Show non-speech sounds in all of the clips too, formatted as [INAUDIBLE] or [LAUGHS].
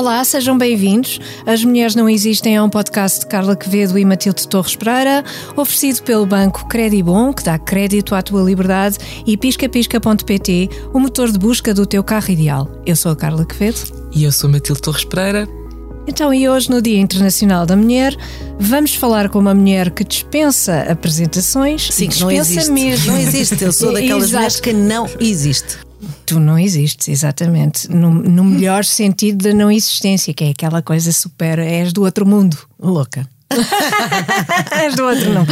Olá, sejam bem-vindos. As Mulheres Não Existem é um podcast de Carla Quevedo e Matilde Torres Pereira, oferecido pelo banco Credibon, que dá crédito à tua liberdade, e piscapisca.pt, o motor de busca do teu carro ideal. Eu sou a Carla Quevedo. E eu sou a Matilde Torres Pereira. Então, e hoje, no Dia Internacional da Mulher, vamos falar com uma mulher que dispensa apresentações. Sim, dispensa não existe. mesmo. Não existe. Eu sou [LAUGHS] daquelas Exato. mulheres que não existe. Tu não existes, exatamente. No, no melhor [LAUGHS] sentido da não existência, que é aquela coisa super. És do outro mundo. Louca. [LAUGHS] És do outro não.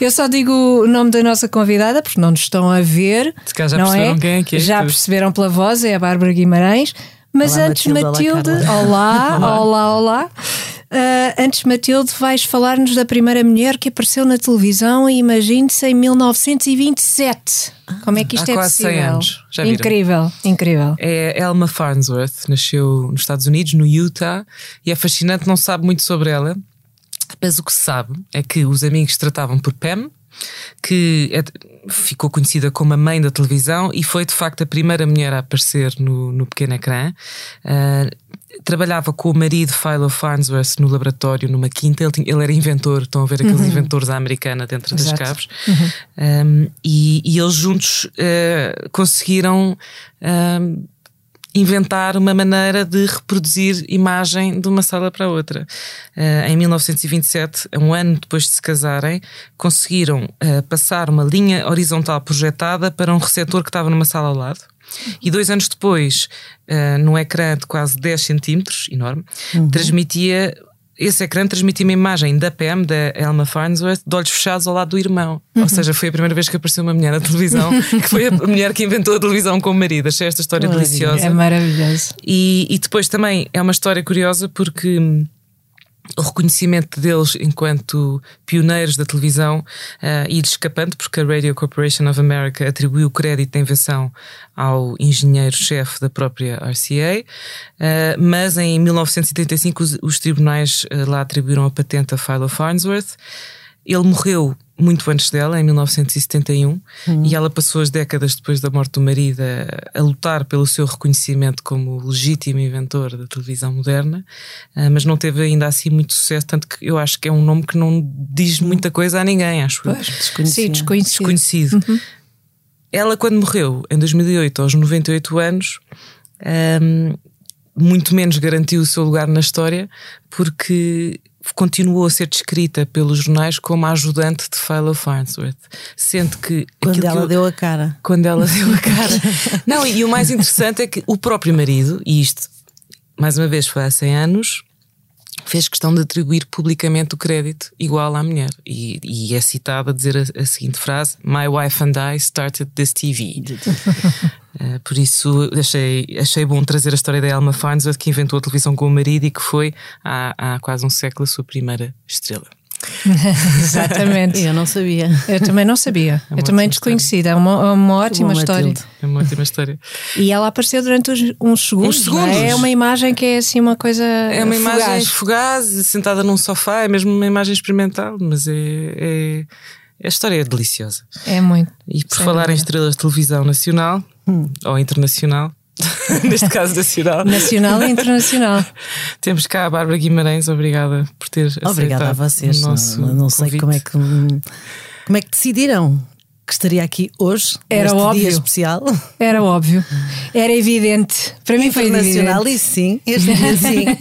Eu só digo o nome da nossa convidada porque não nos estão a ver. Se calhar já não perceberam é? quem é que é, Já tudo. perceberam pela voz, é a Bárbara Guimarães. Mas Olá, antes, Matilde, Matilde, [LAUGHS] olá, olá, olá, olá. Ah, antes, Matilde, vais falar-nos da primeira mulher que apareceu na televisão e imagine-se em 1927. Como é que isto Há é quase 100 possível? anos, já viram? incrível, incrível. É Elma Farnsworth, nasceu nos Estados Unidos, no Utah, e é fascinante, não sabe muito sobre ela, mas o que se sabe é que os amigos tratavam por Pam, que é- ficou conhecida como a mãe da televisão e foi de facto a primeira mulher a aparecer no, no pequeno ecrã. Ah, trabalhava com o marido Philo Farnsworth no laboratório, numa quinta. Ele, tinha- ele era inventor, estão a ver aqueles inventores à americana dentro das Exato. caves. Um, e, e eles juntos uh, conseguiram um, inventar uma maneira de reproduzir imagem de uma sala para outra. Uh, em 1927, um ano depois de se casarem, conseguiram uh, passar uma linha horizontal projetada para um receptor que estava numa sala ao lado. E dois anos depois, uh, num ecrã de quase 10 centímetros, enorme, transmitia. Esse ecrã transmitia uma imagem da Pam, da Elma Farnsworth, de olhos fechados ao lado do irmão. Ou seja, foi a primeira vez que apareceu uma mulher na televisão, [LAUGHS] que foi a mulher que inventou a televisão com o marido. Achei esta história Maravilha. deliciosa. É maravilhoso. E, e depois também é uma história curiosa porque hum, o reconhecimento deles enquanto pioneiros da televisão ah, e escapante, porque a Radio Corporation of America atribuiu o crédito da invenção ao engenheiro-chefe da própria RCA, ah, mas em 1975 os, os tribunais ah, lá atribuíram a patente a Philo Farnsworth. Ele morreu muito antes dela, em 1971, e ela passou as décadas depois da morte do marido a, a lutar pelo seu reconhecimento como legítimo inventor da televisão moderna, ah, mas não teve ainda assim muito sucesso, tanto que eu acho que é um nome que não diz muita coisa a ninguém, acho eu. Desconhecia. Sim, desconhecido. Desconhecido. Ela, quando morreu, em 2008, aos 98 anos, ahm, muito menos garantiu o seu lugar na história, porque continuou a ser descrita pelos jornais como a ajudante de Philo Farnsworth. Sendo que. Quando aquilo que ela eu- deu a cara. quando ela deu a cara. Não, e o mais interessante é que o próprio marido, e isto, mais uma vez, foi há 100 anos, fez questão de atribuir publicamente o crédito igual à mulher. E, e é citado a dizer a, a seguinte frase: My wife and I started this TV. [LAUGHS] Eh, por isso achei, achei bom trazer a história da Elma Farnsworth, que inventou a televisão com o marido e que foi há, há quase um século a sua primeira estrela. [LAUGHS] Exatamente. Eu não sabia. Eu também não sabia. É eu também desconhecida. É uma, é uma ótima história. Matilde. É uma ótima história. E ela apareceu durante uns, uns segundos. Uns é? segundos. É uma imagem que é assim uma coisa. É uma fugaz. imagem fugaz, sentada num sofá, é mesmo uma imagem experimental, mas é, é- a história é deliciosa. É muito. E por falar em estrelas de televisão nacional ou internacional, [LAUGHS] neste caso nacional, Nacional e internacional. [LAUGHS] temos cá a Bárbara Guimarães. Obrigada por ter aceitado Obrigada a vocês. nosso Não, não sei como é, que, como é que decidiram que estaria aqui hoje, Era óbvio. dia especial. Era óbvio. Era evidente. Para mim foi evidente. isso sim. Este dia sim. [LAUGHS]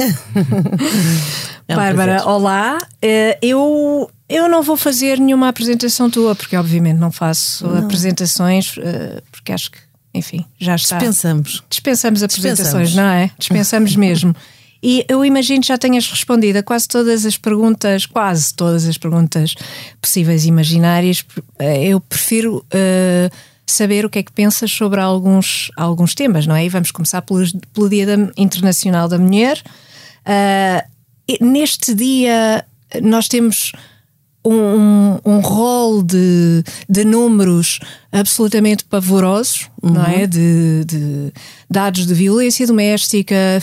É um Bárbara, prazer. olá. Eh, Eu, eu não vou fazer nenhuma apresentação tua, porque obviamente não faço apresentações, eh, porque acho que, enfim, já está. Pensamos. Dispensamos apresentações, Dispensamos. não é? Dispensamos [LAUGHS] mesmo. E eu imagino que já tenhas respondido a quase todas as perguntas, quase todas as perguntas possíveis e imaginárias. Eh, Eu prefiro eh, saber o que é que pensas sobre alguns, alguns temas, não é? E vamos começar pelos- pelo Dia da- Internacional da Mulher. E neste dia nós temos um, um rol de, de números absolutamente pavorosos, não é? De, de dados de violência doméstica, eh,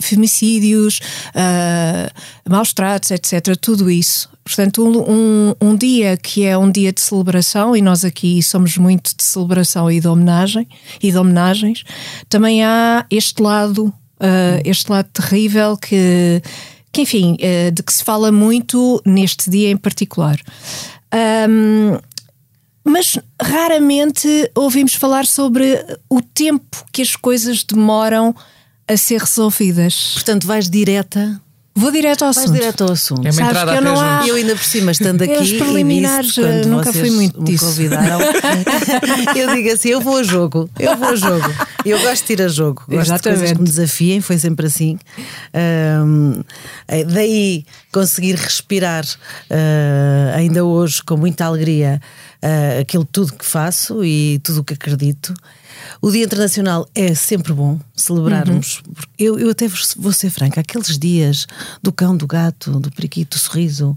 femicídios, ah, maus tratos, etc. Tudo isso. Portanto, um, um, um dia que é um dia de celebração, e nós aqui somos muito de celebração e de homenagem e de homenagens, também há este lado uh, este lado terrível que, que enfim, uh, de que se fala muito neste dia em particular. Um, mas raramente ouvimos falar sobre o tempo que as coisas demoram a ser resolvidas. Portanto, vais direta Vou direto ao Vais assunto. direto ao assunto. É uma Sabes entrada que eu não há-. Eu ainda por cima, estando aqui os preliminares, quando nunca vocês fui muito me disso. convidaram, [LAUGHS] eu digo assim: eu vou a jogo, eu vou a jogo. Eu gosto de ir a jogo, gosto de coisas Exatamente. que me desafiem, foi sempre assim. Ahm, eh, daí conseguir respirar ah, ainda hoje com muita alegria ah, aquilo tudo que faço e tudo o que acredito. O Dia Internacional é sempre bom celebrarmos. Uhum. Eu, eu até vou ser franca, aqueles dias do cão, do gato, do periquito, do sorriso,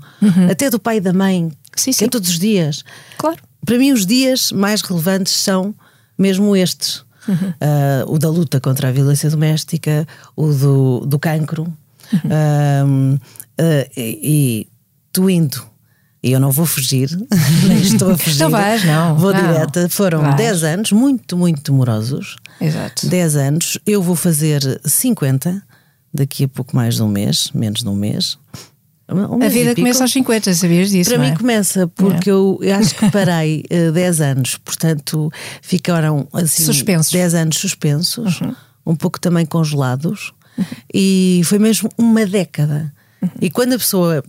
até do pai e da mãe, Uhum. Sim, é sim. todos os dias. Claro. Para mim, os dias mais relevantes são mesmo estes: Uhum. Ah, o da luta contra a violência doméstica, o do, do cancro. Uhum. Ahm, ah, e, e tu indo, e eu não vou fugir, [LAUGHS] nem estou a fugir. Não vais, não, Vou não. direta. Foram Vais. 10 anos muito, muito demorosos. Exato. 10 anos. Eu vou fazer 50 daqui a pouco mais de um mês, menos de um mês. Um A mês e vida começa aos 50, sabias disso? Para não mim é? começa porque eu, eu acho que parei [LAUGHS] eh, 10 anos, portanto ficaram assim Suspensos. 10 anos suspensos, um pouco também congelados, e foi mesmo uma década. E quando a pessoa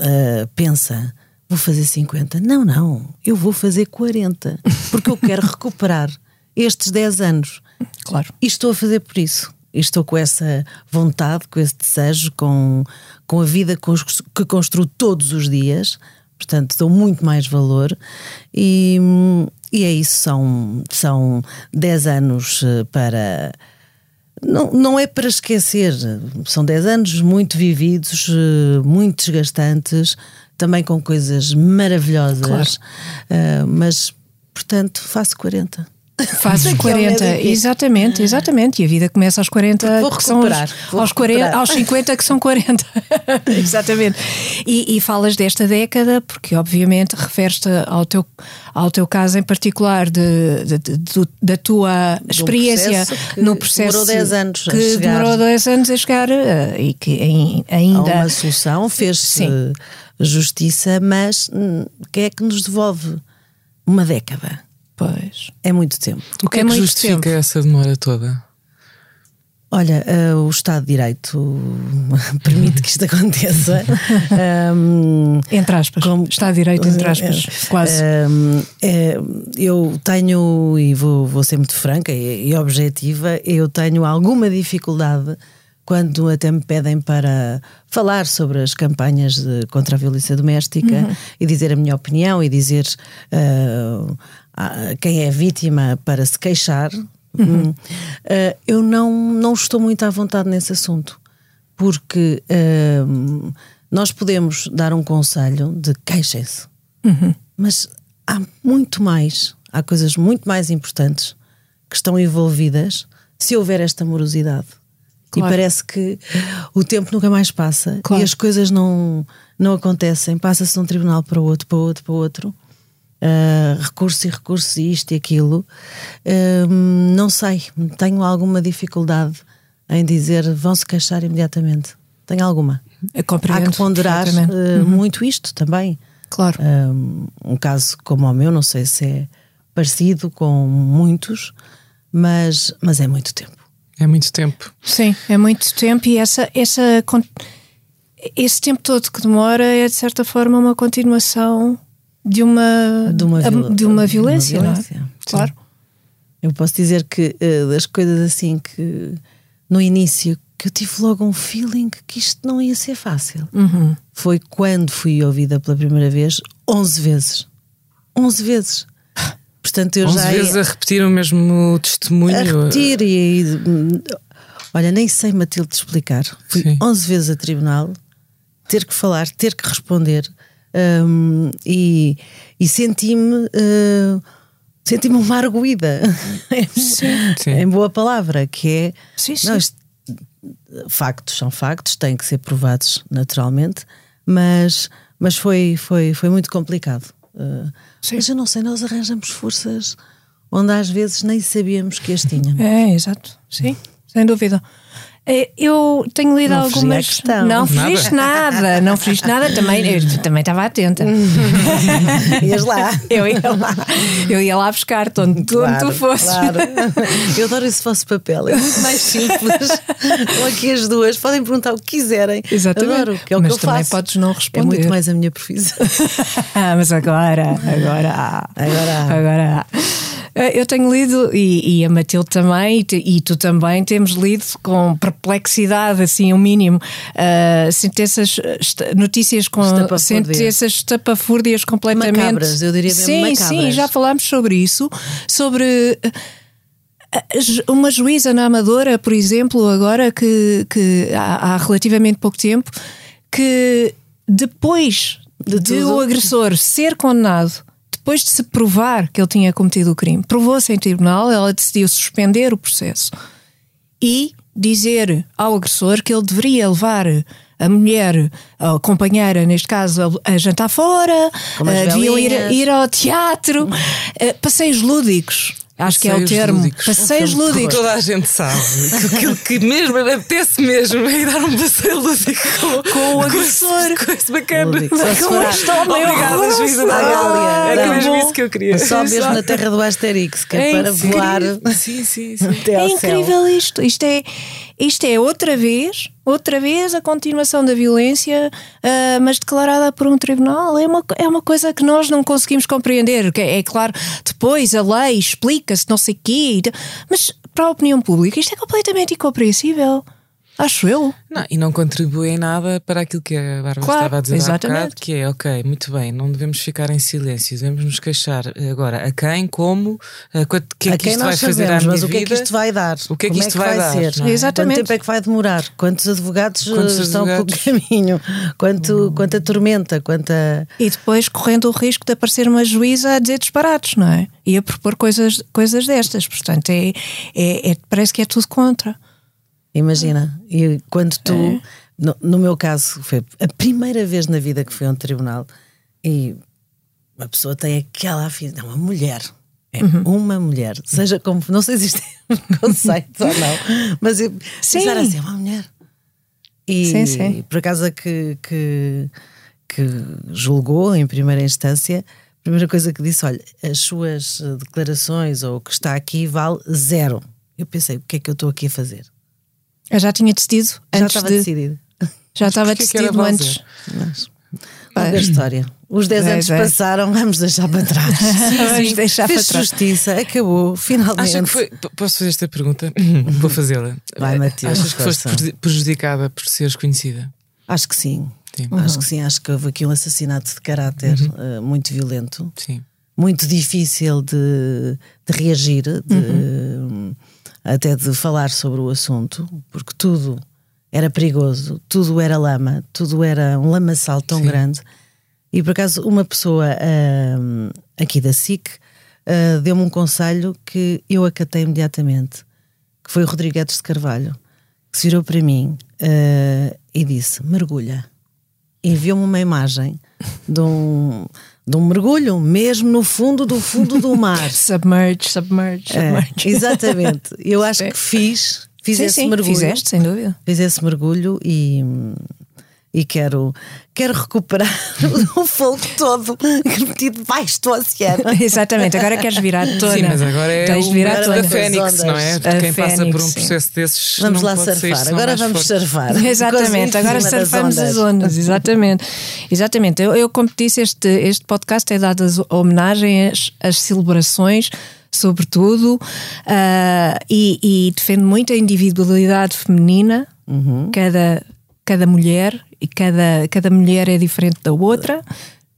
eh, pensa, vou fazer 50, não, não, eu vou fazer 40, porque eu quero recuperar estes 10 anos. Claro. E estou a fazer por isso. E estou com essa vontade, com esse desejo, com, com a vida que construo todos os dias. Portanto, dou muito mais valor. E, e é isso. São, são 10 anos eh, para. Não, não é para esquecer, são 10 anos muito vividos, eh, muito desgastantes, também com coisas maravilhosas, Claro. Eh, mas portanto faço 40. Fazes Daqui a um mês 40, e pico. exatamente, exatamente. E a vida começa aos 40, Vou que são os- vou aos, 40, recuperar. aos 50 que são 40. [LAUGHS] exatamente. E, e falas desta década porque, obviamente, referes-te ao teu, ao teu caso em particular de, de- de- do- da tua experiência processo que no processo demorou 10 anos a que demorou 10 anos a chegar eh, e que ai- Há ainda uma solução, fez-se Sim. Justiça, mas hum, quem é que nos devolve uma década? Pois. É muito tempo. O que é, É que justifica tempo. essa demora toda? Olha, eh, o Estado de Direito [LAUGHS] permite que isto aconteça. [LAUGHS] Hum, Entre aspas. Como- Está direito, entre aspas. Quase. Hum, é, eu tenho, e vou, vou ser muito franca e, e objetiva, eu tenho alguma dificuldade quando até me pedem para falar sobre as campanhas de- contra a violência doméstica e dizer a minha opinião e dizer ah, ah, quem é vítima para se queixar. Hum, ah, eu não, não estou muito à vontade nesse assunto porque hum, nós podemos dar um conselho de queixem-se, mas há muito mais, há coisas muito mais importantes que estão envolvidas se houver esta morosidade. Claro. E parece que o tempo nunca mais passa Claro. e as coisas não, não acontecem, passa-se de um tribunal para outro, para outro, para outro. Uh, e recursos e isto e aquilo, Um, não sei, tenho alguma dificuldade em dizer vão se queixar imediatamente. Tenho alguma. Há que ponderar uh, muito isto também. Claro. Um, um caso como o meu, não sei se é parecido com muitos, mas, mas é muito tempo. É muito tempo. Sim, é muito tempo e essa, essa, esse tempo todo que demora é de certa forma uma continuação de uma, De uma viol- de uma violência, de uma não é? violência. Claro. Eu posso dizer que uh, das coisas assim que no início que eu tive logo um feeling que isto não ia ser fácil. Uhum. Foi quando fui ouvida pela primeira vez 11 vezes. 11 vezes. Portanto, eu 11 já vezes ia- a repetir o mesmo testemunho. a repetir e, e- olha, nem sei Matilde explicar. Fui Sim. 11 vezes a tribunal, ter que falar, ter que responder hum, e, e senti-me uh, senti-me uma arguída [LAUGHS] Sim. em boa palavra, que é Sim, sim. isto- factos são factos, têm que ser provados naturalmente, mas, mas foi, foi, foi muito complicado. Uh, Sim. mas eu não sei, nós arranjamos forças onde às vezes nem sabíamos que as tínhamos. É, exato. Sim, sem dúvida. Eh, Eu tenho lido Não algumas. questão. Não fugiste nada, não fugiste nada. Também, eu também estava atenta. [LAUGHS] Ias lá. [LAUGHS] Eu ia lá, eu ia lá buscar onde tu, onde tu fosses. Claro. [LAUGHS] Eu adoro esse vosso papel, é muito mais simples. Estão aqui as duas, podem perguntar o que quiserem. Exatamente. Adoro, que é o Mas que eu também faço. podes não É responder. muito mais a minha profissão. Ah, mas agora, agora. Agora. Agora Eu tenho lido, e, e a Matilde também, e, e tu também, temos lido com perplexidade, assim, o mínimo, uh, sentenças, esta- notícias com sentenças estapafúrdias completamente. Macabras, eu diria mesmo Sim, macabras. sim, já falámos sobre isso, sobre. eh, Uma juíza na Amadora, por exemplo, agora que, que há, há relativamente pouco tempo, que depois De de, o agressor ser condenado, depois de se provar que ele tinha cometido o crime, provou-se em tribunal, ela decidiu suspender o processo e dizer ao agressor que ele deveria levar a mulher, a companheira, neste caso, a, jantar fora, deviam ir, ir ao teatro, eh, passeios lúdicos. Acho que é o termo. lúdicos. Passeios Um de lúdicos. Toda a gente sabe que aquilo que mesmo apetece mesmo é ir dar um passeio lúdico com, Com o agressor. Com esse bacana. Lúdico, Com este homem Obrigada, juíza da Gália. Era tá mesmo isso que eu queria. Só mesmo Exato. na terra do Asterix, que é, É para incrível. voar Sim, sim, sim. até É ao céu. incrível isto. Isto é, isto é outra vez, outra vez a continuação da violência, ah, mas declarada por um tribunal. É uma, é uma coisa que nós não conseguimos compreender. É, é claro, depois a lei explica-se, não sei o quê, mas para a opinião pública isto é completamente incompreensível. Acho eu. Não, e não contribui em nada para aquilo que a Bárbara Claro, estava a dizer há exatamente. bocado, que é, ok, muito bem, não devemos ficar em silêncio, devemos nos queixar agora a quem, como, a que é que isto vai nós fazer sabemos, à minha mas o que é que vida. isto vai dar? O que é que Como isto vai dar, ser? é? Exatamente. Quanto tempo é que vai demorar? Quantos advogados Quantos eh, estão advogados? pelo caminho? Quanto, quanta tormenta? Quanta. E depois correndo o risco de aparecer uma juíza a dizer disparados, não é? E a propor coisas, coisas destas. Portanto, é, é- é- parece que é tudo contra. Imagina, e quando tu, É. no, no meu caso, foi a primeira vez na vida que fui a um tribunal e uma pessoa tem aquela afinidade, uma mulher, é Uhum. uma mulher, seja como, não sei se isto é um [LAUGHS] conceito ou não, mas eu Sim. pensar assim, é uma mulher. E Sim, sim. por acaso a que, que, que julgou em primeira instância, a primeira coisa que disse: olha, as suas declarações ou o que está aqui vale zero. Eu pensei, o que é que eu estou aqui a fazer? Eu já tinha decidido Já antes estava de. decidido. Já estava decidido antes. Mas, longa história. Os 10 anos Dez anos. passaram, vamos deixar para trás. [LAUGHS] Vamos deixar Fez para trás. justiça, acabou, finalmente. Acha que foi. Posso fazer esta pergunta? [LAUGHS] Vou fazê-la. Vai, Matilde, Achas que foste força. prejudicada por seres conhecida? Acho que sim. Sim. Acho que sim, acho que houve aqui um assassinato de caráter eh, muito violento, Sim. muito difícil de, de reagir, de, até de falar sobre o assunto, porque tudo era perigoso, tudo era lama, tudo era um lamaçal tão grande. E por acaso, uma pessoa ahm, aqui da SIC ah, deu-me um conselho que eu acatei imediatamente, que foi o Rodrigues de Carvalho, que se virou para mim ah, e disse: mergulha. Enviou-me uma imagem de um, de um mergulho, mesmo no fundo do fundo do mar. [LAUGHS] Submerge, submerge, É, submerge. exatamente. Eu acho que fiz, fiz sim, esse sim, mergulho. fizeste, sem dúvida. Fiz esse mergulho e, e quero, quero recuperar [LAUGHS] o fogo todo metido debaixo do oceano. [LAUGHS] Exatamente, agora queres virar à tona. Sim, mas agora é Tens o virar tona. da Fênix, não é? ondas. A Quem passa por um sim. processo desses. Vamos não lá sair surfar. Agora vamos forte. surfar. [LAUGHS] Exatamente, as- agora surfamos as ondas. ondas, exatamente. Exatamente. Eu, eu, como te disse, este, este podcast é dado as homenagens às celebrações, sobretudo, ah, e, e defende muito a individualidade feminina, Uhum. cada, cada mulher, e cada, cada mulher é diferente da outra.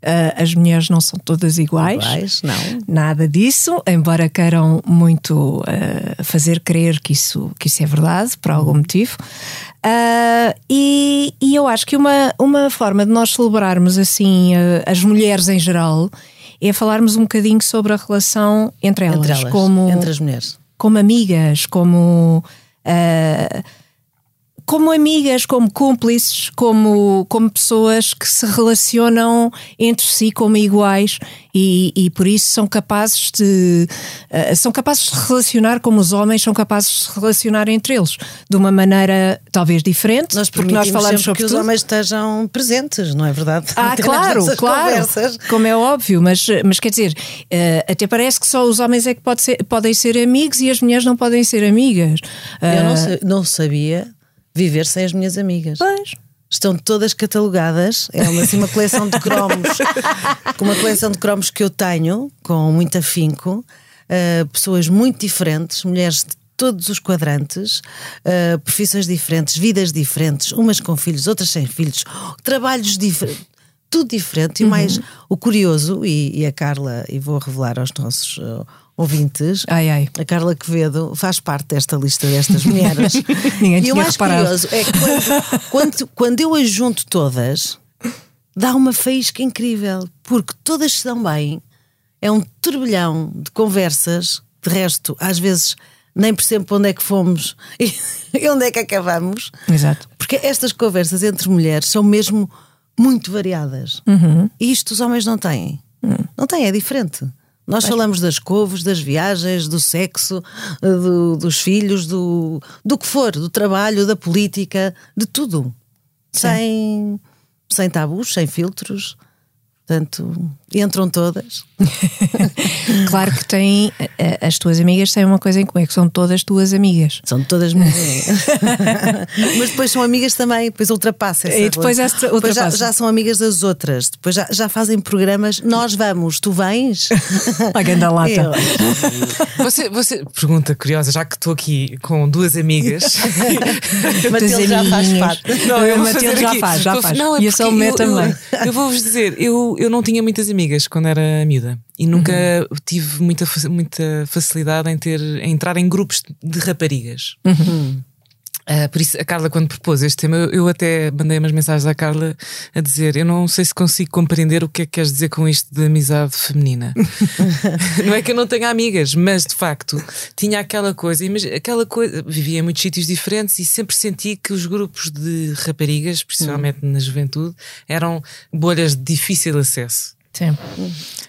Ah, as mulheres não são todas iguais. Iguais, não. Nada disso, embora queiram muito eh, fazer crer que isso, que isso é verdade, por algum motivo. Ah, e, e eu acho que uma, uma forma de nós celebrarmos assim as mulheres em geral é falarmos um bocadinho sobre a relação entre elas, Entre elas, como, entre as mulheres. como amigas, como. ah, como amigas, como cúmplices, como, como pessoas que se relacionam entre si como iguais e, e por isso são capazes de uh, são capazes de relacionar como os homens são capazes de se relacionar entre eles de uma maneira talvez diferente nós porque nós falamos sobre que tudo. os homens estejam presentes não é verdade ah [LAUGHS] claro claro conversas. como é óbvio mas mas quer dizer uh, até parece que só os homens é que pode ser, podem ser amigos e as mulheres não podem ser amigas uh, eu não, não sabia viver sem as minhas amigas. Pois. Estão todas catalogadas. É uma, assim, uma coleção de cromos, [LAUGHS] com uma coleção de cromos que eu tenho, com muito afinco, uh, pessoas muito diferentes, mulheres de todos os quadrantes, uh, profissões diferentes, vidas diferentes, umas com filhos, outras sem filhos, trabalhos diferentes tudo diferente. E uhum. mais o curioso, e, e, a Carla, e vou revelar aos nossos uh, ouvintes, ai, ai. a Carla Quevedo faz parte desta lista destas [LAUGHS] mulheres. Ninguém e o mais reparado. curioso é que quando, quando, quando eu as junto todas, dá uma faísca incrível, porque todas se dão bem, é um turbilhão de conversas, de resto, às vezes nem percebo para onde é que fomos [LAUGHS] e onde é que acabamos. Exato. Porque estas conversas entre mulheres são mesmo muito variadas. Uhum. E isto os homens não têm. Uhum. Não têm, é diferente. Nós Mas... falamos das couves, das viagens, do sexo, do, dos filhos, do, do que for, do trabalho, da política, de tudo. Sem, sem tabus, sem filtros. Portanto, entram todas. [LAUGHS] claro que têm, as tuas amigas têm uma coisa em comum, é que são todas tuas amigas. São todas minhas amigas. [LAUGHS] Mas depois são amigas também, depois ultrapassa essa E depois, essa depois já, já, são amigas das outras, depois já, já fazem programas. Nós vamos, tu vens? A ganda lata. Você, você, pergunta curiosa, já que estou aqui com duas amigas. [LAUGHS] Matilde já faz parte. Não, eu Matilde já faz, já faz. Não, é e a Salomé também. Eu, eu vou-vos dizer, eu, eu não tinha muitas amigas quando era miúda e nunca uhum. tive muita, muita facilidade em, ter, em entrar em grupos de raparigas. Uhum. Uh, por isso, a Carla, quando propôs este tema, eu, eu, até mandei umas mensagens à Carla a dizer: Eu não sei se consigo compreender o que é que queres dizer com isto de amizade feminina. [LAUGHS] não é que eu não tenha amigas, mas de facto tinha aquela coisa, aquela coisa, vivia em muitos sítios diferentes e sempre senti que os grupos de raparigas, principalmente uhum. na juventude, eram bolhas de difícil acesso. Sim.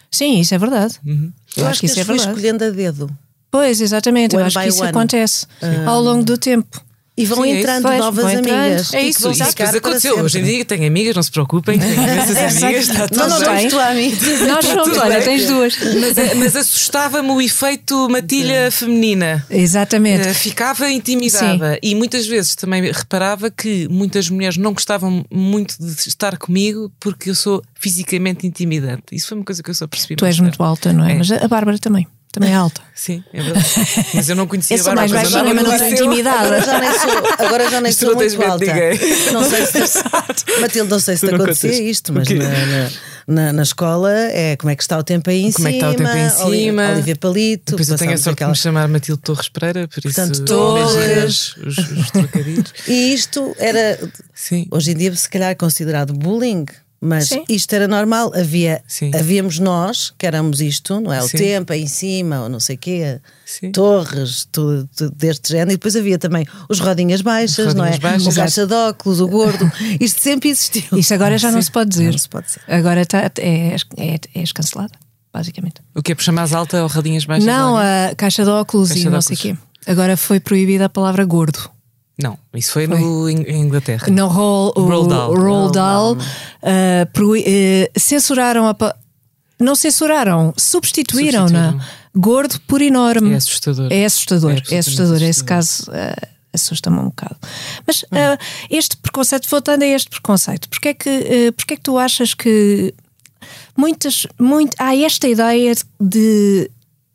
Sim, isso é verdade. Uhum. Eu, eu, acho que, que isso é verdade. escolhendo a dedo. Pois, exatamente, one eu acho que isso one. acontece uhum. ao longo do tempo. E vão Sim, é entrando é novas amigas. É isso, isso depois aconteceu. Hoje em dia tenho amigas, não se preocupem, tenho [LAUGHS] imensas amigas, está tudo não, não, bem. Não, não, Nós somos, olha, tens duas. Mas, mas assustava-me o efeito matilha feminina. Exatamente. Uh, ficava intimidada. Sim. E muitas vezes também reparava que muitas mulheres não gostavam muito de estar comigo porque eu sou fisicamente intimidante. Isso foi uma coisa que eu só percebi. Tu és muito alta, não é? é? Mas a Bárbara também. Também é alta. Sim, é verdade. Mas eu não conhecia eu sou mais baixinha, mas não sou intimidada. Agora já nem sou, agora já nem sou muito alta. Não sei se, Matilde, não sei se te acontecia isto, mas na, na, na, na, escola é como é que está o tempo aí em como cima. Como é que está o tempo em cima. Olivia Palito. Depois eu tenho a sorte aquela... de me chamar Matilde Torres Pereira, por Portanto, isso Torres. Os, os trocadilhos. E isto era, Sim. hoje em dia, se calhar considerado bullying. Mas Sim. isto era normal, havia, Sim. havíamos nós, que éramos isto, não é? O Sim. tempo aí em cima, ou não sei o quê, torres, tudo, tudo, deste género, e depois havia também os rodinhas baixas, rodinhas não é? Baixas, o caixa de óculos, o gordo, [LAUGHS] isto sempre existiu. Isto agora já não se pode dizer. Não se pode dizer. Agora tá, é, é, é escancelada, basicamente. O que é puxar mais alta ou rodinhas baixas? Não, a caixa de óculos caixa e não sei o quê. Agora foi proibida a palavra gordo. Não, isso foi, foi. No, em Inglaterra. No Roll, Dahl. Roald Dahl uh, uh, censuraram a. Não censuraram, substituíram-na. Substituíram. Gordo por enorme. É assustador. É assustador. É, é assustador. Esse caso uh, assusta-me um bocado. Mas hum. este preconceito, voltando a este preconceito, porque é que, uh, porque é que tu achas que muitas, muito, há esta ideia de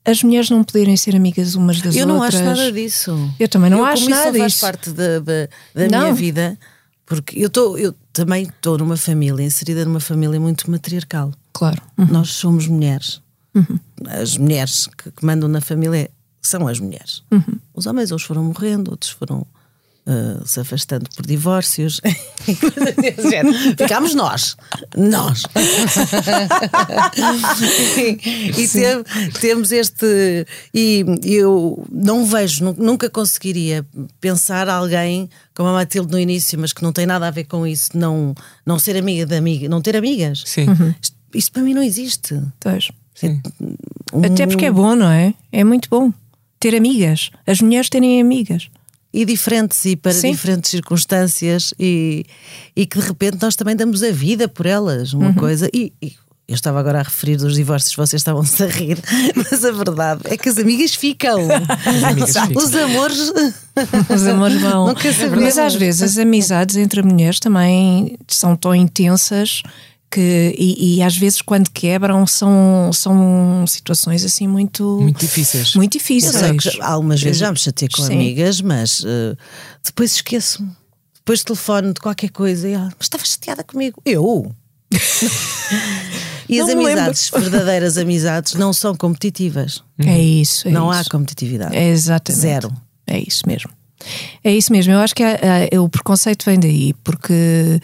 as mulheres não poderem ser amigas umas das eu outras. Eu não acho nada disso. Eu também não eu, acho nada disso. faz parte da, da, da minha vida, porque eu, tô, eu também estou numa família, inserida numa família muito matriarcal. Claro. Uhum. Nós somos mulheres. Uhum. As mulheres que, que, mandam na família são as mulheres. Uhum. Os homens, uns foram morrendo, outros foram uh, se afastando por divórcios. [LAUGHS] Ficámos nós. Nós. [LAUGHS] e tem, temos este. E eu não vejo, nunca conseguiria pensar alguém como a Matilde no início, mas que não tem nada a ver com isso, não, não ser amiga de amiga, não ter amigas. Sim. Uhum. Isto, isto, para mim não existe. Pois. Sim. Um... Até porque é bom, não é? É muito bom ter amigas. As mulheres terem amigas e diferentes e para Sim. diferentes circunstâncias e, e que de repente nós também damos a vida por elas, uma uhum. coisa. E, e, eu estava agora a referir dos divórcios, vocês estavam-se a rir, [LAUGHS] mas a verdade é que as amigas ficam. As amigas ficam. Os amores. Os amores vão. [LAUGHS] mas às vezes as amizades entre mulheres também são tão intensas que, e, e, às vezes quando quebram são, são situações assim muito muito difíceis. muito difíceis. Algumas vezes já me chatei com Sim. amigas mas uh, depois esqueço-me. Depois telefone de qualquer coisa e ela, mas estava chateada comigo. Eu? [LAUGHS] E as amizades verdadeiras amizades não são competitivas. É isso é não isso. há competitividade. É exatamente. Zero. É isso mesmo. É isso mesmo. Eu acho que o preconceito vem daí porque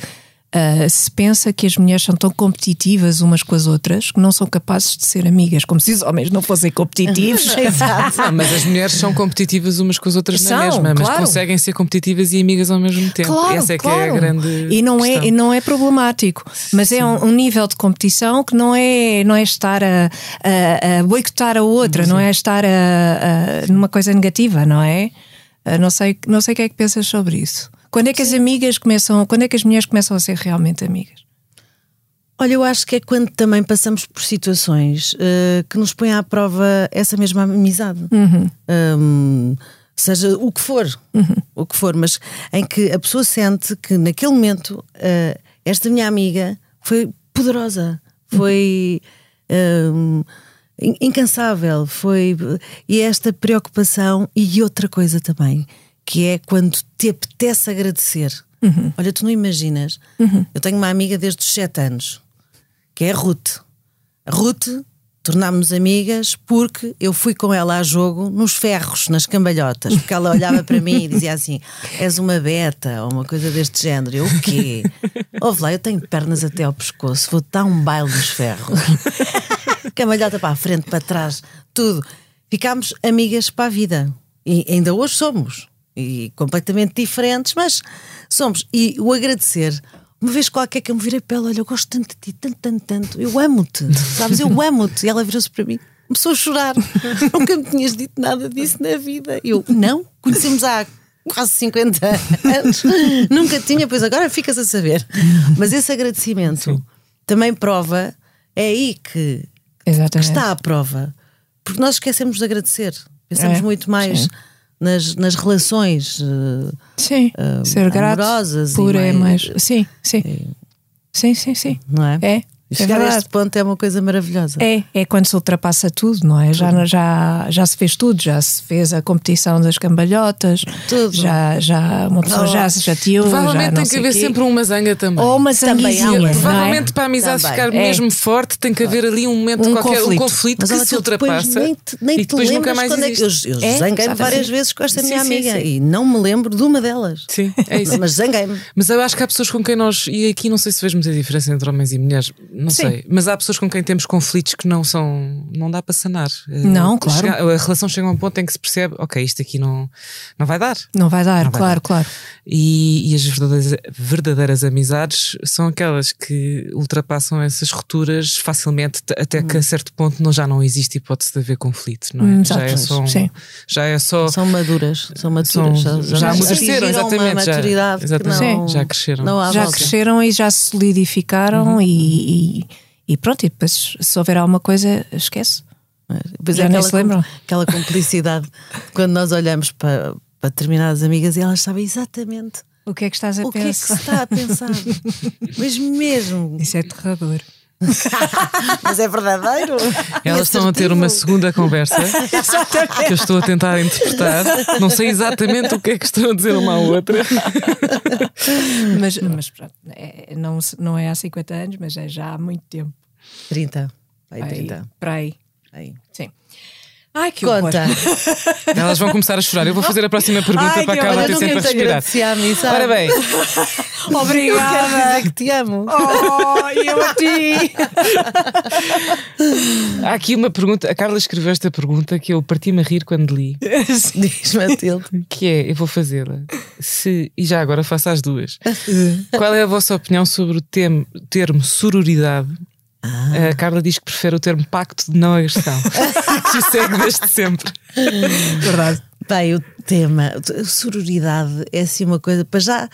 Uh, se pensa que as mulheres são tão competitivas umas com as outras que não são capazes de ser amigas, como se os homens não fossem competitivos. [LAUGHS] Não, mas as mulheres são competitivas umas com as outras são, na mesma, mas claro. conseguem ser competitivas e amigas ao mesmo tempo. Claro, Essa é claro. que é a grande. E não, é, não é problemático, mas é Sim. é um, um, nível de competição que não é, não é estar a, a, a boicotar a outra, Sim. não é estar a, a, numa coisa negativa, não é? Não sei, não sei o que é que pensas sobre isso. Quando é que as amigas começam, quando é que as mulheres começam a ser realmente amigas? Olha, eu acho que é quando também passamos por situações uh, que nos põem à prova essa mesma amizade. Uhum. Um, seja o que for, uhum. o que for, mas em que a pessoa sente que naquele momento uh, esta minha amiga foi poderosa, foi uhum. um, incansável, foi e esta preocupação e outra coisa também que é quando te apetece agradecer. Uhum. Olha, tu não imaginas. Uhum. Eu tenho uma amiga desde os 7 anos, que é a Ruth. A Ruth tornámos-nos amigas porque eu fui com ela a jogo nos ferros, nas cambalhotas, porque ela olhava para mim e dizia assim: És uma beta ou uma coisa deste género. Eu, o quê? Ouve lá, eu tenho pernas até ao pescoço, vou dar um baile nos ferros. [LAUGHS] Cambalhota para a frente, para trás, tudo. Ficámos amigas para a vida. E ainda hoje somos e completamente diferentes, mas somos. E o agradecer, uma vez qualquer que eu me virei para ela, olha, eu gosto tanto de ti, tanto, tanto, tanto, eu amo-te, sabes? Eu amo-te. E ela virou-se para mim, começou a chorar. [LAUGHS] Nunca me tinhas dito nada disso na vida. Eu, não, conhecemos há quase 50 anos, [LAUGHS] nunca tinha, pois agora ficas a saber. Mas esse agradecimento Sim. também prova, é aí que, que, está a prova. Porque nós esquecemos de agradecer. Pensamos é, muito mais. Sim nas, nas relações uh, sim, uh, ser amorosas por é mais, sim, sim. sim, sim, sim. Não é? É. E chegar é a este ponto é uma coisa maravilhosa. É, é quando se ultrapassa tudo, não é? Já, já, já se fez tudo, já se fez a competição das cambalhotas, tudo. Já, já uma pessoa oh. já se chateou. Provavelmente tem que haver quê. sempre uma zanga também. Ou uma zanguinha. É? Provavelmente para a amizade também. ficar é. mesmo forte tem que haver ali um momento um qualquer, conflito. um conflito Mas, que se ultrapassa nem te, nem e depois nunca mais é existe. É eu, eu zanguei-me várias vezes com esta sim, minha sim, amiga sim. e não me lembro de uma delas. Sim, é isso. Mas zanguei-me. Mas eu acho que há pessoas com quem nós, e aqui não sei se vejo muita diferença entre homens e mulheres, não sei, mas há pessoas com quem temos conflitos que não são. não dá para sanar. Eh, não, claro. Chega, a relação chega a um ponto em que se percebe, ok, isto aqui não, não vai dar. Não vai dar, não vai claro, dar. claro. E, e, as verdadeiras, verdadeiras amizades são aquelas que ultrapassam essas rupturas facilmente, até que a hum. certo ponto não, já não existe hipótese de haver conflito, não é? Hum, já, é só, sim. já é só. São maduras, são maduras. São, já, já amadureceram, exatamente. Já, exatamente. Não, já cresceram. já volta. cresceram e já se solidificaram uhum. e, e e pronto, e depois se houver alguma coisa, esquece. Depois Já é nem se lembram. aquela cumplicidade [LAUGHS] quando nós olhamos para, para determinadas amigas e elas sabem exatamente o que é que estás a o pensar. O que é que se está a pensar? [LAUGHS] Mas mesmo. Isso é aterrador. [LAUGHS] Mas é verdadeiro. Elas estão a ter uma segunda conversa [LAUGHS] que eu estou a tentar interpretar. Não sei exatamente o que é que estão a dizer uma à outra. [LAUGHS] Mas, mas pronto, é, não, não é há 50 anos, mas é já há muito tempo. 30. Aí, 30. Para aí. aí. Sim. Ai, que horror. Conta. [LAUGHS] Elas vão começar a chorar. Eu vou fazer a próxima pergunta Ai, para a Carla horror. ter Eu sempre a respirar. a? Ora bem, [LAUGHS] Quero Obrigada. dizer que te amo. Oh, e eu a ti. [LAUGHS] há aqui uma pergunta. A Carla escreveu esta pergunta que eu parti-me a rir quando li. Diz Matilde. Que é, eu vou fazê-la. Se, e já agora faço as duas. Qual é a vossa opinião sobre o termo, termo sororidade? A Carla diz que prefere o termo pacto de não agressão. [LAUGHS] que o segue desde sempre. Verdade. Bem, o tema, sororidade é assim uma coisa, para já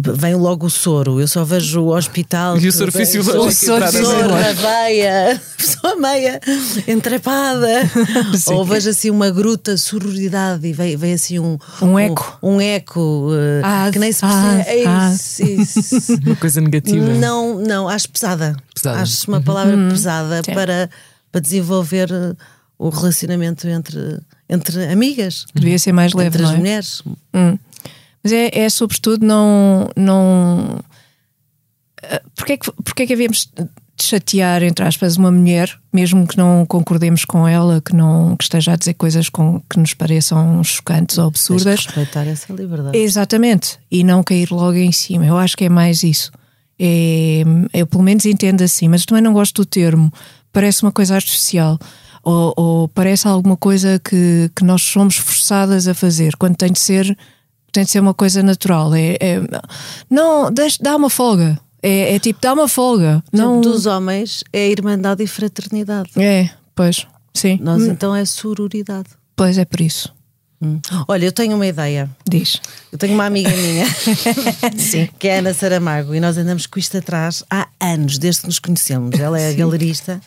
vem logo o soro. Eu só vejo o hospital. E o soro fisiológico O soro, soro na na veia, [LAUGHS] pessoa meia entrepada. [LAUGHS] Ou vejo assim uma gruta, sororidade, e vem, vem assim um, Um eco. Um, eco eh, Ah, que nem se ah, percebe. É ah. isso, isso. [LAUGHS] Uma coisa negativa. Não, não, acho pesada. Pesada. Acho uma palavra pesada Sim. para, para desenvolver eh, o relacionamento entre, entre amigas, Devia ser mais leve, entre não as é? mulheres. Hum. Mas é, é sobretudo não. não Ah, Porquê é que, porquê é que havíamos de chatear, entre aspas, uma mulher, mesmo que não concordemos com ela, que, não, que esteja a dizer coisas com, que nos pareçam chocantes ou Tens absurdas? respeitar essa liberdade. Exatamente. E não cair logo em cima. Eu acho que é mais isso. É, eu pelo menos entendo assim, mas também não gosto do termo. Parece uma coisa artificial. Ou, ou parece alguma coisa que, que nós somos forçadas a fazer, quando tem de ser, tem de ser uma coisa natural. É, é- não, deixa, dá uma folga. É, é tipo, dá uma folga. Não, Dos homens é irmandade e fraternidade. É, pois, sim. Nós Hum, então é sororidade. Pois é por isso. Hum. Olha, eu tenho uma ideia. Diz. Eu tenho uma amiga minha, [LAUGHS] que é a Ana Saramago, e nós andamos com isto atrás há anos, desde que nos conhecemos. Ela é a galerista.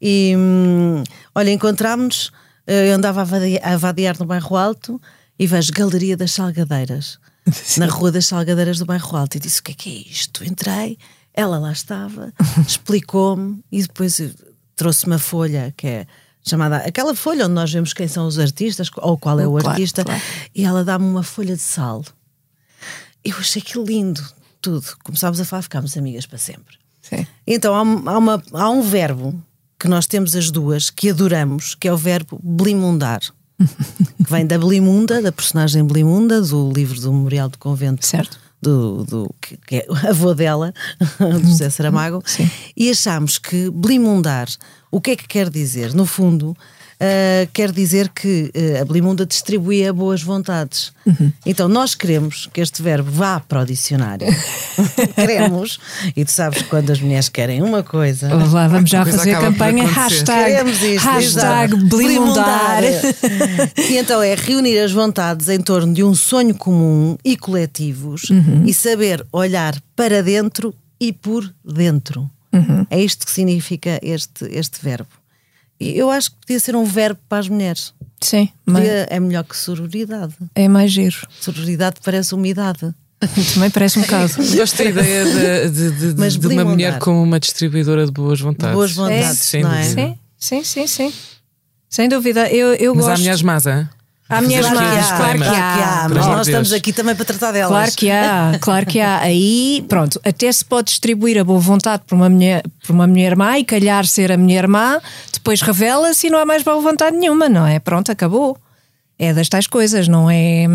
E hum, olha, encontramos-nos, eh, eu andava a vadi- a vadiar no bairro Alto e vejo Galeria das Salgadeiras, [LAUGHS] na Rua das Salgadeiras do bairro Alto. E disse: O que é que é isto? Entrei, ela lá estava, [LAUGHS] explicou-me e depois trouxe uma folha que é. Chamada aquela folha onde nós vemos quem são os artistas ou qual é o Claro, artista, claro. e ela dá-me uma folha de sal. Eu achei que lindo, tudo. Começámos a falar, ficámos amigas para sempre. Sim. Então há, um- há uma- há um verbo que nós temos as duas que adoramos, que é o verbo blimundar. Que vem da Blimunda, da personagem Blimunda, do livro do Memorial do Convento Certo. do, do- que, que é o avô dela, [LAUGHS] do José Saramago, Sim. e achamos que blimundar, o que é que quer dizer? No fundo, ah, quer dizer que ah, a blimunda distribuía boas vontades. Uhum. Então nós queremos que este verbo vá para o dicionário. [LAUGHS] queremos, e tu sabes que quando as mulheres querem uma coisa. Vamos lá, vamos já fazer campanha hashtag, Queremos isto, hashtag exato. blimundar. [LAUGHS] e então é reunir as vontades em torno de um sonho comum e coletivos Uhum. e saber olhar para dentro e por dentro. Uhum. É isto que significa este, este verbo. Eu acho que podia ser um verbo para as mulheres. Sim, mas é melhor que sororidade. é mais giro. Sororidade parece umidade. [LAUGHS] Também parece um bocado. [LAUGHS] Gosto da ideia de, de- de- Mas de uma mulher como uma distribuidora de boas vontades. boas vontades, Sem não é? Sim, sim, sim, sim. Sem dúvida. Eu, eu Mas há gosto. mulheres más, hã? Há mulheres más, claro que há. Mas nós estamos aqui também para tratar delas. Claro que há, claro que há. [LAUGHS] Aí, pronto, até se pode distribuir a boa vontade por uma mulher, por uma mulher má e calhar ser a mulher má, depois revela-se e não há mais boa vontade nenhuma, não é? Pronto, acabou. É das tais coisas, não é?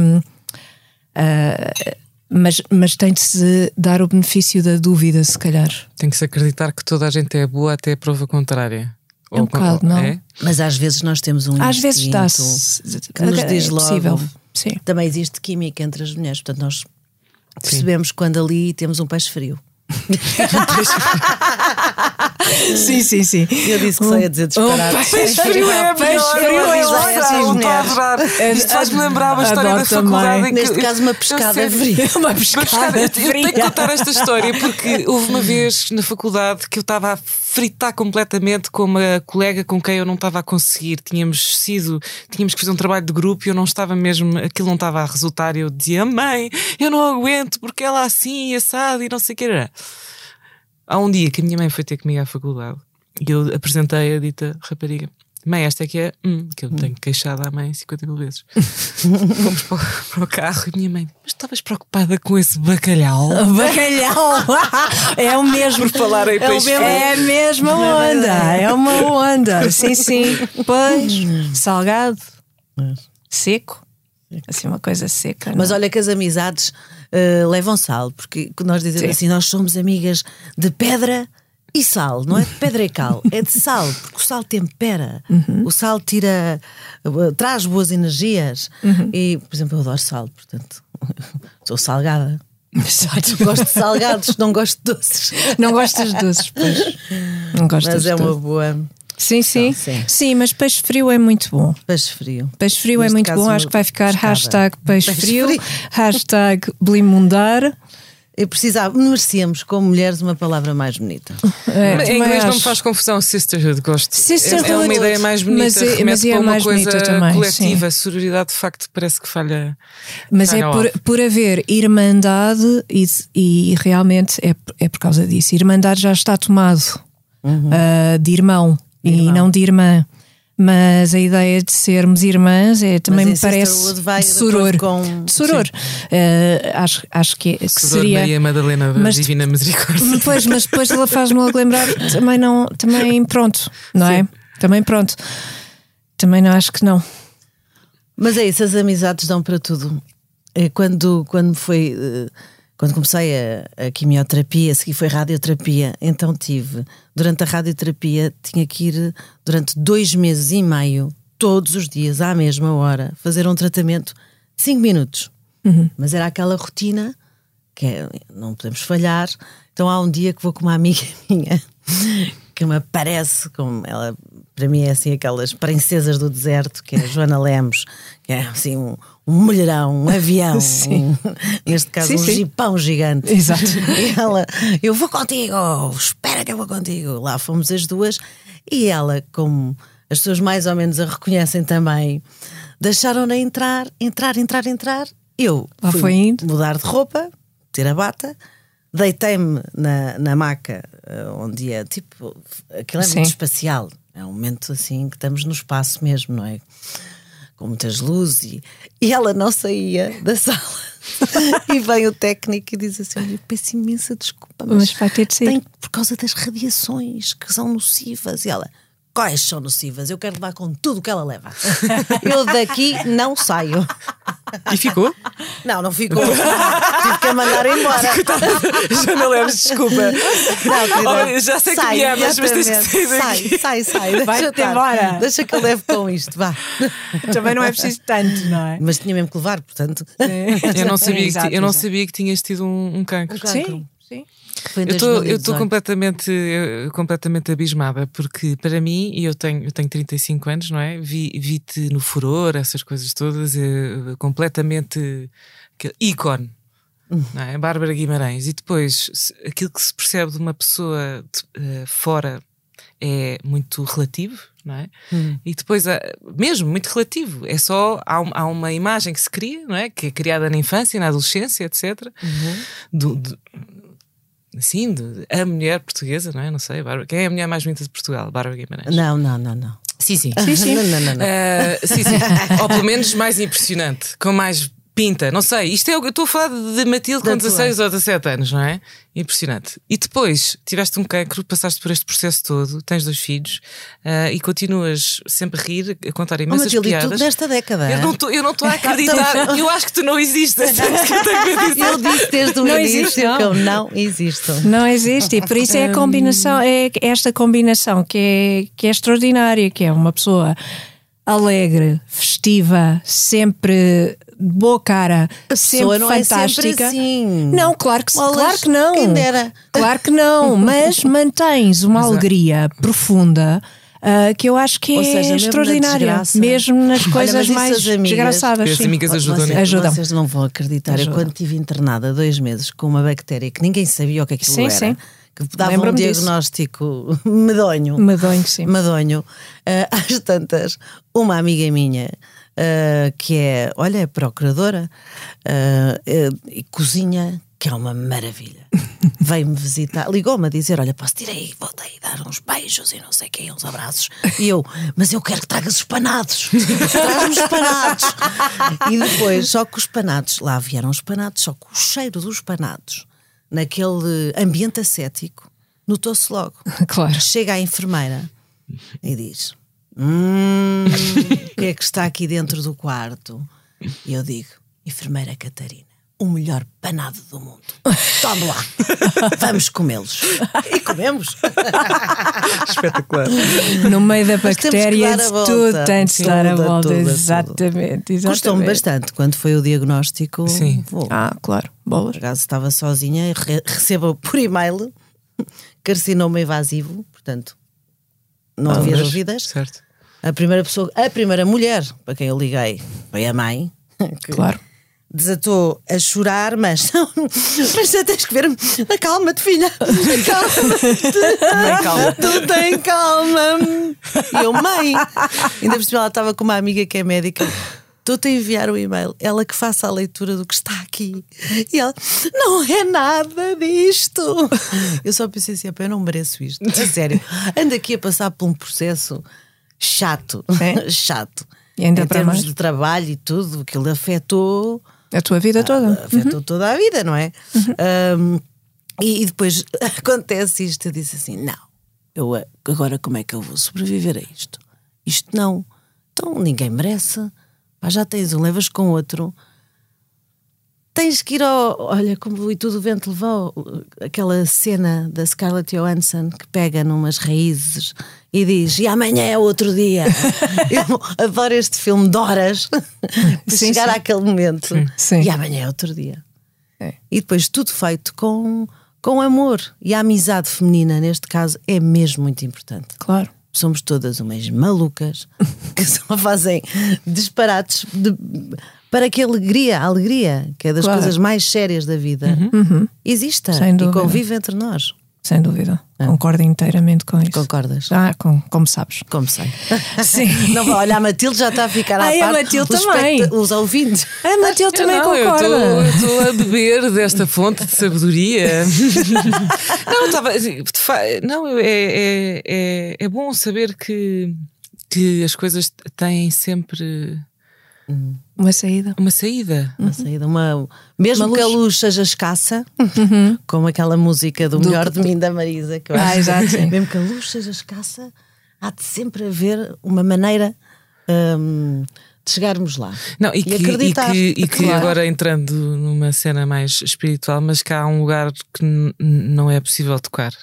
ah, mas, mas tem de se dar o benefício da dúvida, se calhar. Tem que se acreditar que toda a gente é boa até a prova contrária. É um bocado, não? É? Mas às vezes nós temos um Às vezes instinto dá-se. que nos é diz possível. logo. Sim. Também existe química entre as mulheres, portanto nós percebemos quando ali temos um peixe frio. [LAUGHS] [LAUGHS] [LAUGHS] sim, sim, sim. Eu disse que só ia dizer disparates. peixe frio é Peixe melhor, frio eu é a adorar. Isto faz-me lembrar uma história da faculdade. em que- Neste caso, uma pescada sei- fria. [LAUGHS] Uma Uma pescada. Eu eu tenho que contar esta história porque houve uma vez na faculdade que eu estava a fritar completamente com uma colega com quem eu não estava a conseguir. Tínhamos sido, tínhamos que fazer um trabalho de grupo e eu não estava mesmo, aquilo não estava a resultar. E eu dizia, mãe, eu não aguento porque ela assim, assado e não sei o que era. Há um dia que a minha mãe foi ter comigo à faculdade e eu apresentei a dita rapariga. Mãe, esta é que é, hum, que eu tenho queixado à mãe 50 mil vezes. [LAUGHS] Fomos para, o- para o carro e a minha mãe, mas estavas preocupada com esse bacalhau? [LAUGHS] Bacalhau! [LAUGHS] é o mesmo. Por falar em é, mesmo- é a mesma onda. É uma onda. Sim, sim. Pois, salgado, seco. Assim, uma coisa seca. Mas não? é? olha que as amizades eh, levam sal, porque nós dizemos Sim. assim: nós somos amigas de pedra e sal, não é de pedra e cal, é de sal, porque o sal tempera, Uhum. o sal tira, eh, traz boas energias. Uhum. E, por exemplo, eu adoro sal, portanto, [LAUGHS] sou salgada. Exato. [LAUGHS] Gosto de salgados, não gosto de doces. Não gostas de doces, pois. Não gostas Mas é uma doces. boa Sim, sim. Sim. Sim, mas peixe frio é muito bom. peixe frio. Peixe frio é Neste muito caso, bom. Acho que vai ficar hashtag peixe, Peixe frio, frio. hashtag blimundar. Eu precisava, merecíamos, como mulheres, uma palavra mais bonita. É, Mas em inglês não me acho. faz confusão sisterhood, gosto. Sisterhood. é, é uma ideia mais bonita, Mas é- remete mas é para uma mais coisa bonita também, coletiva. Sororidade, de facto, parece que falha. Mas é falha por, off. por haver irmandade e, e realmente é, é por causa disso. Irmandade já está tomado ah, de irmão, e não de irmã. Mas a ideia de sermos irmãs é, também me em parece vai de de soror. com- De soror. Ah, acho, acho que, que Sedor seria. Maria Madalena da Mas- Divina Misericórdia. [LAUGHS] Pois, mas depois ela faz-me logo lembrar também não, também pronto, não é? Também pronto. Também não acho que não. Mas é isso, as amizades dão para tudo. É Quando, quando foi. eh, Quando comecei a, a quimioterapia, a seguir foi radioterapia, então tive, durante a radioterapia, tinha que ir durante dois meses e meio, todos os dias, à mesma hora, fazer um tratamento de cinco minutos. Mas era aquela rotina que é, não podemos falhar. Então há um dia que vou com uma amiga [LAUGHS] minha que me aparece, como ela para mim é assim aquelas princesas do deserto, que é a Joana Lemos, que é assim um, um mulherão, um avião, [LAUGHS] Sim. um- neste caso Sim, um sim. jipão gigante. Exato. [LAUGHS] E ela, eu vou contigo, espera que eu vou contigo. Lá fomos as duas e ela, como as pessoas mais ou menos a reconhecem também, deixaram-na entrar, entrar, entrar, entrar. Eu Lá fui foi indo. mudar de roupa, ter a bata, deitei-me na, na maca, eh, onde é tipo, aquilo é Sim. muito espacial. É um momento assim que estamos no espaço mesmo, não é? Com muitas luzes e, e ela não saía da [LAUGHS] sala. e vem o técnico e diz assim: Olha, eu peço imensa desculpa, mas, Mas vai ter de ser. tem por causa das radiações que são nocivas. E ela, quais são nocivas? Eu quero levar com tudo que ela leva. [LAUGHS] eu daqui não saio. E ficou? Não, não ficou. Tive que a mandar embora. [LAUGHS] Já não leves desculpa. Não, querida, Olha, já sei que sai, me amas, mas tens que sair daqui. Sai, sai, sai. Vai-te embora. Deixa que eu leve com isto, vá. Também não é preciso tanto, não é? Mas tinha mesmo que levar, portanto. Eu não sabia, que, Exato, ti- eu não sabia que tinhas tido um, um cancro. Sim, sim. Eu estou 2018. completamente, eu- completamente abismada, porque para mim, e eu tenho, eu tenho 35 anos, não é? Vi- Vi-te no furor, essas coisas todas, eh, completamente ícone. Não é? Bárbara Guimarães, e depois aquilo que se percebe de uma pessoa de- eh, fora é muito relativo, não é? E depois, ah, mesmo muito relativo, é só há, há uma imagem que se cria, não é? Que é criada na infância, na adolescência, etc. Do- do- assim, de- a mulher portuguesa, não é? Não sei, Bárbara, quem é a mulher mais bonita de Portugal? Bárbara Guimarães. Não, não, não, não. Sim, sim. Sim, sim. Não, não, não, não. Ah, sim, sim. Ou pelo menos mais impressionante, com mais pinta. Não sei, isto é o que eu estou a falar de Matilde com tua. 16 ou 17 anos, não é? Impressionante. E depois tiveste um cancro, passaste por este processo todo, tens dois filhos ah, e continuas sempre a rir, a contar Oh, imensas Matilde, e tudo piadas. nesta década. Eu não estou- eu não estou a [LAUGHS] acreditar. Eu acho que tu não existes. [LAUGHS] Eu disse desde o Não início existe, não. que eu não existo. Não existe, e por isso é a combinação, é esta combinação que é, que é extraordinária, que é uma pessoa alegre, festiva, sempre boa cara, sempre não é sempre fantástica. assim. Não, claro que, Bolas, claro que não. quem dera. Claro que não, [LAUGHS] mas mantens uma alegria profunda. ah, que eu acho que Ou é seja, mesmo na extraordinária, mesmo nas Olha, coisas isso mais as amigas- desgraçadas. As sim. amigas ajudam Vocês. Ajudam. vocês não vão acreditar. Ajudam. Eu, quando estive internada dois meses com uma bactéria que ninguém sabia o que aquilo Sim, era, sim. que dava um Lembro-me disso. diagnóstico [LAUGHS] medonho. Medonho, sim. Madonho. Ah, [LAUGHS] às tantas, uma amiga minha, ah, que é, olha, é procuradora eh, e cozinha que é uma maravilha. [LAUGHS] Veio-me visitar, ligou-me a dizer: Olha, posso ir aí, voltei a dar uns beijos e não sei o que, uns abraços. E eu, mas eu quero que tragas os panados, traz-me os panados. E depois, só que os panados, lá vieram os panados, só que o cheiro dos panados, naquele ambiente ascético, notou-se logo. [LAUGHS] Claro. Chega a enfermeira e diz: Hum, o que é que está aqui dentro do quarto? E eu digo: Enfermeira Catarina, o melhor panado do mundo. Tome lá, vamos comê-los. E comemos. Espetacular. No meio da bactéria, tudo tem de dar a Tudo, volta. tudo, tudo. exatamente. exatamente. Custou-me bastante quando foi o diagnóstico. Sim. Vou. Ah, claro. Bolas. Por acaso estava sozinha, re recebo por e-mail carcinoma invasivo, portanto, não havia dúvidas. Certo. A primeira pessoa, a primeira mulher para quem eu liguei foi a mãe. [LAUGHS] Claro. Desatou a chorar, mas [LAUGHS] não, mas tens que ver-me. Calma-te, filha. Calma-te. calma. Tu tem calma. E eu, mãe. Ainda por cima, ela estava com uma amiga que é médica. Estou-te a enviar o e-mail, ela que faça a leitura do que está aqui. E ela, não é nada disto. Eu só pensei assim, "Epá, eu não mereço isto. A sério. Ando aqui a passar por um processo chato. É? [LAUGHS] chato. E ainda em para termos mais. de trabalho e tudo, que ele afetou A tua vida toda. afetou toda a vida, não é? Um, e, e depois [LAUGHS] acontece isto, eu disse assim: não, eu agora como é que eu vou sobreviver a isto? Isto não. Então ninguém merece. Pá, já tens um, levas com outro. Tens que ir ao. Olha, como e tudo o vento levou aquela cena da Scarlett Johansson que pega numas raízes e diz: E amanhã é outro dia. [LAUGHS] Eu adoro este filme de horas [LAUGHS] para Sim, chegar sim. àquele momento. Sim. E amanhã é outro dia. É. E depois tudo feito com, com amor. E a amizade feminina, neste caso, é mesmo muito importante. Claro. Somos todas umas malucas [LAUGHS] que só fazem disparates de- para que a alegria, a alegria, que é das Claro. coisas mais sérias da vida, exista Sem e dúvida. convive entre nós. Sem dúvida. É. Concordo inteiramente com isso. Concordas? Ah, com, como sabes. Como sei. [LAUGHS] Sim. [LAUGHS] Não, olha, a Matilde já está a ficar à Ai, a parte. Matilde Os também. Os ouvintes. A Matilde também não, concorda. eu estou a beber desta fonte de sabedoria. [LAUGHS] não, estava. assim, Não, é, é, é, é bom saber que, que as coisas têm sempre Uma saída. uma saída. Uma saída, uma... Mesmo Uma que a luz. seja escassa, como aquela música do, Melhor de Mim da Marisa, que eu Ah, acho. Mesmo que a luz seja escassa, há de sempre haver uma maneira hum, de chegarmos lá. Não, e, que, e acreditar. que, e que Claro. agora entrando numa cena mais espiritual, mas que há um lugar que não é possível tocar.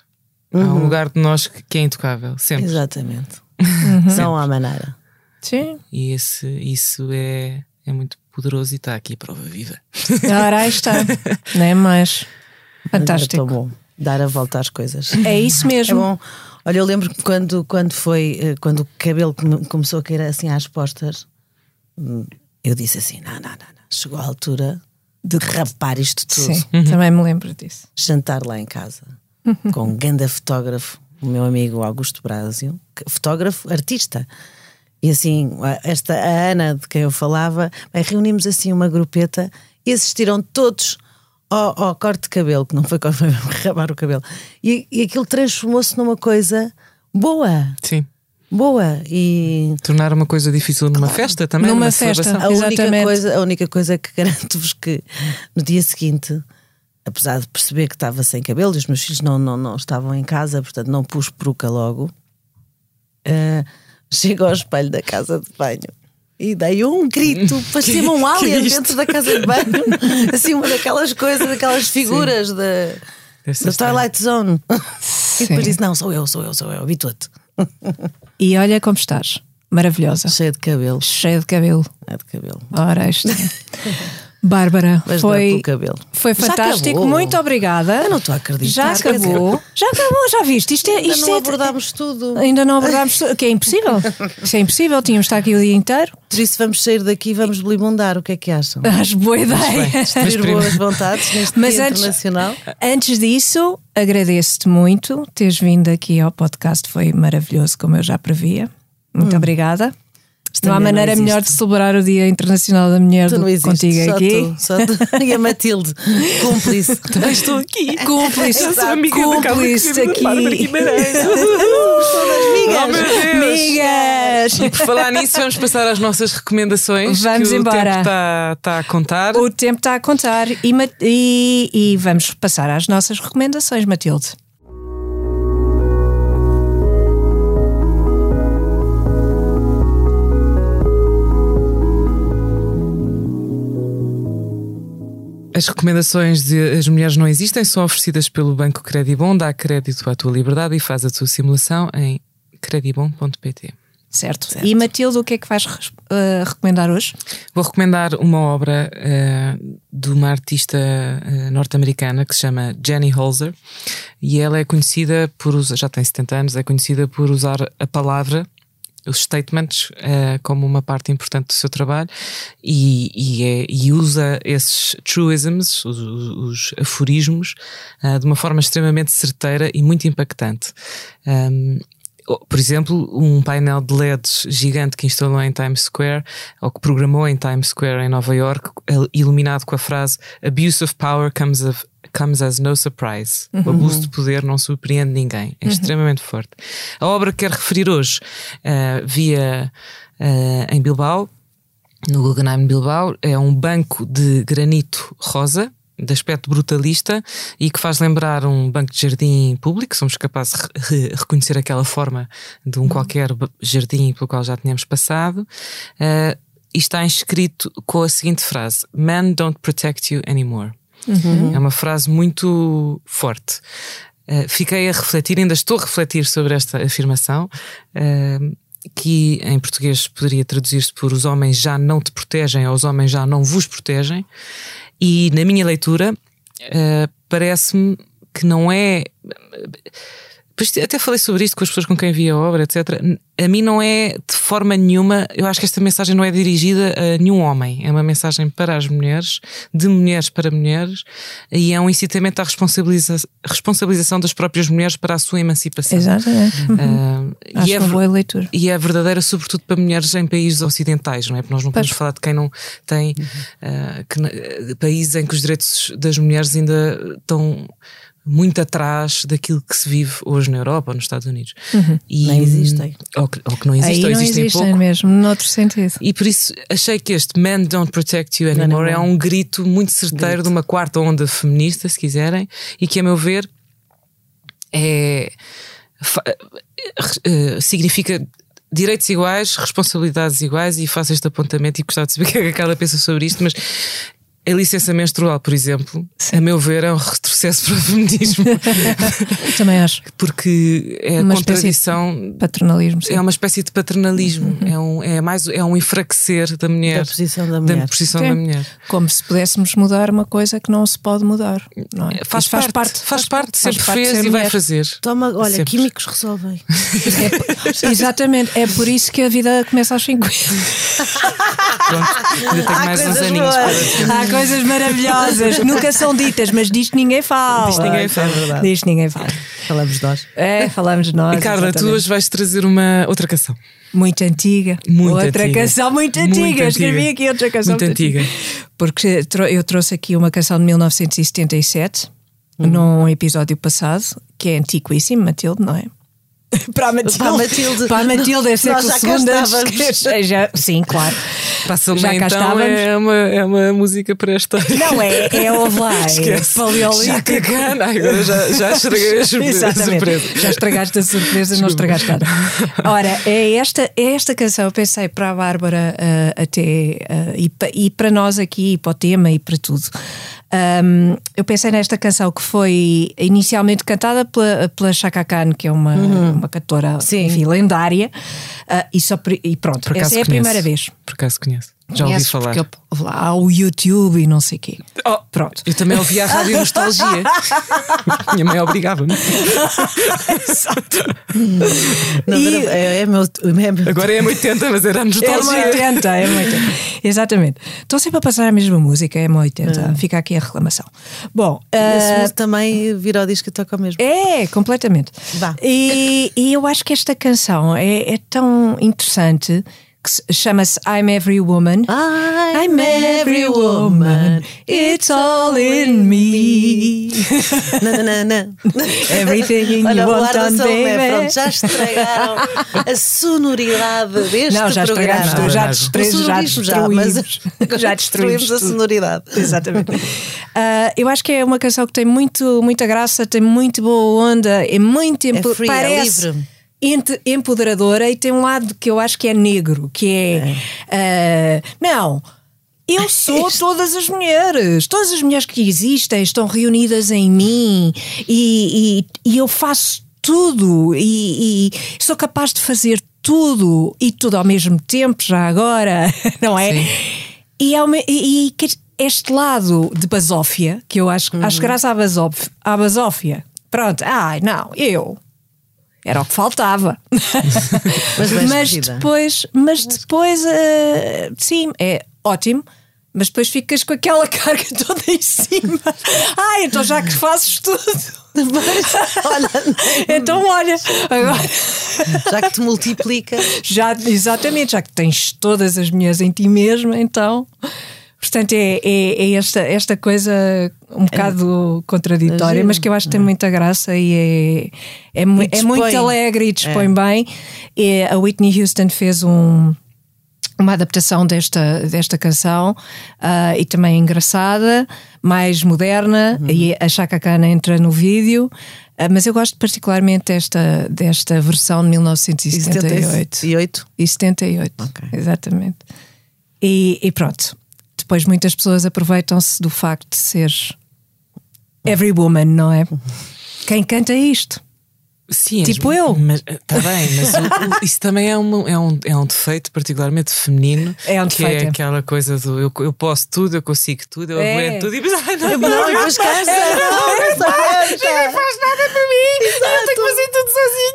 Há um lugar de nós que, que é intocável, sempre. Exatamente. Não há maneira. Sim. E esse, isso é, é muito poderoso e está aqui a prova viva. Ora, aí está. [LAUGHS] Não é mais. É Fantástico. tão bom dar a volta às coisas. É isso É mesmo. bom. Olha, eu lembro que quando, quando foi, eh, quando o cabelo come- começou a cair assim às postas, hum, eu disse assim: não, não, não, não. Chegou a altura de rapar isto tudo. Sim, também me lembro disso. Jantar lá em casa com um ganda fotógrafo, o meu amigo Augusto Brásio, fotógrafo, artista. E assim, a- esta a Ana de quem eu falava, bem, reunimos assim uma grupeta e assistiram todos ao, ao corte de cabelo, que não foi corte, [LAUGHS] foi rabar o cabelo. E, e aquilo transformou-se numa coisa boa, Sim. boa. E Tornar uma coisa difícil numa festa também. Numa numa festa. celebração. a única, coisa, a única coisa que [LAUGHS] garanto-vos que no dia seguinte, apesar de perceber que estava sem cabelo e os meus filhos não, não, não estavam em casa, portanto não pus peruca logo, eh, chego ao espelho da casa de banho. E dei um grito, [LAUGHS] parecia-me um alien dentro da casa de banho, [LAUGHS] assim, uma daquelas coisas, daquelas figuras da, da. Twilight Zone. [LAUGHS] E Sim. depois disse: Não, sou eu, sou eu, sou eu, habitua-te. E olha como estás. Maravilhosa. Cheia de cabelo, Cheia de cabelo. é de cabelo. Ora, isto. Bárbara, Mas foi, foi fantástico. Muito obrigada. Eu não estou a acreditar. Já acabou. Já acabou, já viste? Isto é. Ainda Isto não é abordámos tudo. Ainda não abordámos. tudo, Que é impossível. Isso é impossível. Tínhamos de estar aqui o dia inteiro. Por isso vamos sair daqui e vamos belibundar. O que é que acham? [LAUGHS] Acho boa ideia. Ter boas vontades neste Mas dia antes- internacional. Antes disso, agradeço-te muito teres vindo aqui ao podcast. Foi maravilhoso, como eu já previa. Muito obrigada. Não há maneira existe. melhor de celebrar o Dia Internacional da Mulher Tu do não que contigo só aqui. Tu, só tu. [LAUGHS] E a Matilde, cúmplice. [LAUGHS] Também estou aqui. Cúmplice, Eu sou amiga cúmplice Cristina Bárbara aqui. Guimarães. [LAUGHS] Oh, meu Deus. Migas! E por falar nisso, vamos passar às nossas recomendações. Vamos que embora. O tempo está, está a contar. O tempo está a contar e, e- e vamos passar às nossas recomendações, Matilde. As recomendações de As Mulheres Não Existem são oferecidas pelo Banco Credibon. Dá crédito à tua liberdade e faz a tua simulação em credibon.pt. Certo. E Matilde, o que é que vais eh, recomendar hoje? Vou recomendar uma obra eh, de uma artista eh, norte-americana que se chama Jenny Holzer e ela é conhecida por usar, já tem 70 anos, é conhecida por usar a palavra, os statements, eh, como uma parte importante do seu trabalho e, e, é- e usa esses truisms, os, os aforismos, eh, de uma forma extremamente certeira e muito impactante. Um, por exemplo, um painel de LEDs gigante que instalou em Times Square, ou que programou em Times Square em Nova York, iluminado com a frase Abuse of power comes, of, comes as no surprise. O abuso de poder não surpreende ninguém. É extremamente forte. A obra que quero referir hoje uh, via uh, em Bilbao, no Guggenheim Bilbao, é um banco de granito rosa de aspecto brutalista e que faz lembrar um banco de jardim público, somos capazes de re reconhecer aquela forma de um qualquer jardim pelo qual já tínhamos passado, uh, e está inscrito com a seguinte frase: Men don't protect you anymore. Uhum. É uma frase muito forte. Uh, fiquei a refletir, ainda estou a refletir sobre esta afirmação. Uh, que em português poderia traduzir-se por os homens já não te protegem ou os homens já não vos protegem. E na minha leitura, uh, parece-me que não é. Até falei sobre isto com as pessoas com quem vi a obra, etc. A mim não é de forma nenhuma. Eu acho que esta mensagem não é dirigida a nenhum homem. É uma mensagem para as mulheres, de mulheres para mulheres, e é um incitamento à responsabiliza responsabilização das próprias mulheres para a sua emancipação. Exatamente. Uhum. Uh, acho e é, uma boa leitura. E é verdadeira, sobretudo para mulheres em países ocidentais, não é? Porque nós não podemos falar de quem não tem uh, que, países em que os direitos das mulheres ainda estão muito atrás daquilo que se vive hoje na Europa ou nos Estados Unidos. Uhum. E, nem existem. Ou que, ou que não existem, Aí ou não existem, existem pouco. mesmo, noutro sentido. E por isso achei que este Men Don't Protect You Anymore é um grito muito certeiro grito. de uma quarta onda feminista, se quiserem, e que, a meu ver, é. significa direitos iguais, responsabilidades iguais, e faço este apontamento e gostava de saber [LAUGHS] o que é que a Carla pensa sobre isto, mas a licença menstrual, por exemplo, Sim. a meu ver, é um retrocesso para o feminismo. [LAUGHS] Também acho. Porque é uma a contradição. De paternalismo. Sim. É uma espécie de paternalismo. Uhum. É, um, é, mais, é um enfraquecer da mulher. Da posição da mulher. Da posição da mulher. Como se pudéssemos mudar uma coisa que não se pode mudar. Não é? faz, faz, parte, parte, faz, parte, sempre faz fez e vai fazer. Toma, olha, sempre. químicos resolvem. É, [LAUGHS] exatamente, é por isso que a vida começa aos 50. Pronto, ainda tenho mais uns aninhos para coisas maravilhosas, [LAUGHS] nunca são ditas, mas disto ninguém fala. Disto ninguém fala. É disto ninguém fala. Falamos nós. É, falamos nós. E Carla, exatamente. tu hoje vais trazer uma outra canção. Muito antiga. Muito outra antiga. canção muito antiga. Muito Escrevi antiga. aqui outra canção Muito antiga. Porque eu trouxe aqui uma canção de 1977, uhum. num episódio passado, que é antiquíssimo, Matilde, não é? [LAUGHS] Para a Matilde. Para a Matilde, para a Matilde é já segundo estávamos. já, Sim, claro. Passa já cá então estávamos. é uma, é uma música para esta. [LAUGHS] Não é, é. É paleolítico. Agora já, já [LAUGHS] estraguei a surpresa. Já estragaste a surpresa, não estragaste nada. Ora, é esta, é esta canção, eu pensei para a Bárbara uh, até uh, e, pa, e para nós aqui, e para o tema e para tudo. Um, eu pensei nesta canção que foi inicialmente cantada pela, pela Chaka Khan, que é uma, uhum. uma cantora enfim, lendária, uh, e, só, e pronto, essa é a conheço. primeira vez. Por acaso conheço. Já ouvi falar. Porque lá há o YouTube e não sei o quê. Oh, Pronto. Eu também ouvi a rádio Nostalgia. [LAUGHS] Minha mãe obrigava-me. [LAUGHS] Não, e... é, é, meu, é meu. Agora é M80, mas era a nostalgia. É M80, é M80. Exatamente. Estou sempre a passar a mesma música, é M80. Ah. Fica aqui a reclamação. Bom, uh... também vira o disco e toca o mesmo. É, completamente. Vá. E, e eu acho que esta canção é, é tão interessante que chama-se I'm Every Woman. I'm every woman, it's all in me. [LAUGHS] Na, na, na. [LAUGHS] Everything Olha, you o want on, baby. pronto, já estragaram a sonoridade [LAUGHS] deste Não, já programa. tudo, já sonorismo já destruímos. Já destruímos destruímos a sonoridade. Exatamente. Ah, eu acho que é uma canção que tem muito, muita graça, tem muito boa onda, é muito empo- free, é parece livre. Empoderadora e tem um lado que eu acho que é negro, que é, ah, não. Eu sou [LAUGHS] todas as mulheres, todas as mulheres que existem estão reunidas em mim e, e- e eu faço tudo e, e sou capaz de fazer tudo e tudo ao mesmo tempo, já agora, [LAUGHS] não é? Sim. E, ao me- e- este lado de basófia, que eu acho, acho que graças à, basóf, à basófia, pronto, ai não, eu. Era o que faltava. [LAUGHS] Mas escolhida. depois, mas depois, eh, sim, é ótimo. Mas depois ficas com aquela [LAUGHS] carga toda em cima. Ai, então já que fazes tudo. [LAUGHS] Olha, Então olha, agora já que te multiplica. já, exatamente, já que tens todas as mulheres em ti mesma, então. Portanto, é, é, é esta, esta coisa um bocado contraditória, giro, mas que eu acho que tem muita graça e é, é, E é muito alegre e dispõe bem. E a Whitney Houston fez um, uma adaptação desta, desta canção ah, e também engraçada, mais moderna, e a Chaka Khan entra no vídeo. ah, mas eu gosto particularmente desta, desta versão de 1978. 78. E 78. Ok. Exatamente. E, e pronto. Depois muitas pessoas aproveitam-se do facto de seres every woman, não é? Quem canta isto? Sim, Tipo eu. Mas está bem, mas o- o- isso também é, uma, é, um, é um defeito particularmente feminino. É um que defeito, é é. aquela coisa do eu, eu posso tudo, eu consigo tudo, eu É. aguento tudo e depois, ai, não, Não, e depois cansa. Não, não faz nada para mim, eu tenho que fazer tudo sozinho.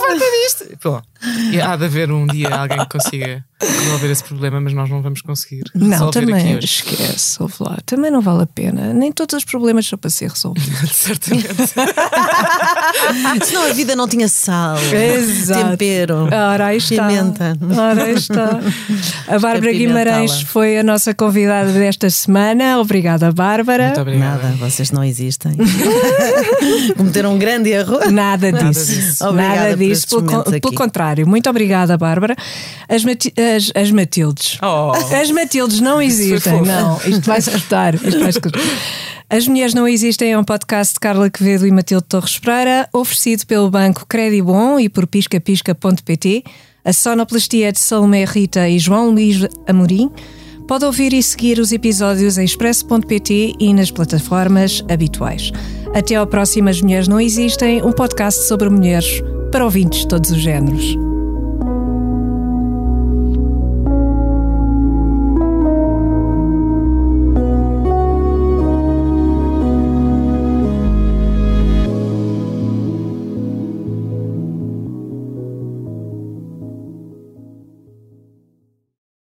Falta disto. Bom, e há de haver um dia alguém que consiga resolver esse problema, mas nós não vamos conseguir Não, resolver aqui também hoje. esquece, ouve lá. Também não vale a pena. Nem todos os problemas são para ser resolvidos. [LAUGHS] Certamente. [LAUGHS] Senão a vida não tinha sal, Exato. tempero, Ora, aí está. pimenta. Ora, aí está. A Bárbara. Guimarães foi a nossa convidada desta semana. Obrigada, Bárbara. Muito obrigado. Nada, vocês não existem. [LAUGHS] Cometeram um grande erro. Nada disso. disso. Nada Obrigada por disso. Pelo, pelo contrário. Muito obrigada, Bárbara. As, Mati- as, as Matildes. Oh. As Matildes não existem, não. Isto vai-se. Isto cortar. As Mulheres Não Existem é um podcast de Carla Quevedo e Matilde Torres Pereira, oferecido pelo Banco Credibon e por piscapisca.pt. A sonoplastia é de Salomé Rita e João Luís Amorim. Pode ouvir e seguir os episódios em expresso.pt e nas plataformas habituais. Até ao próximo As Mulheres Não Existem, um podcast sobre mulheres para ouvintes de todos os géneros.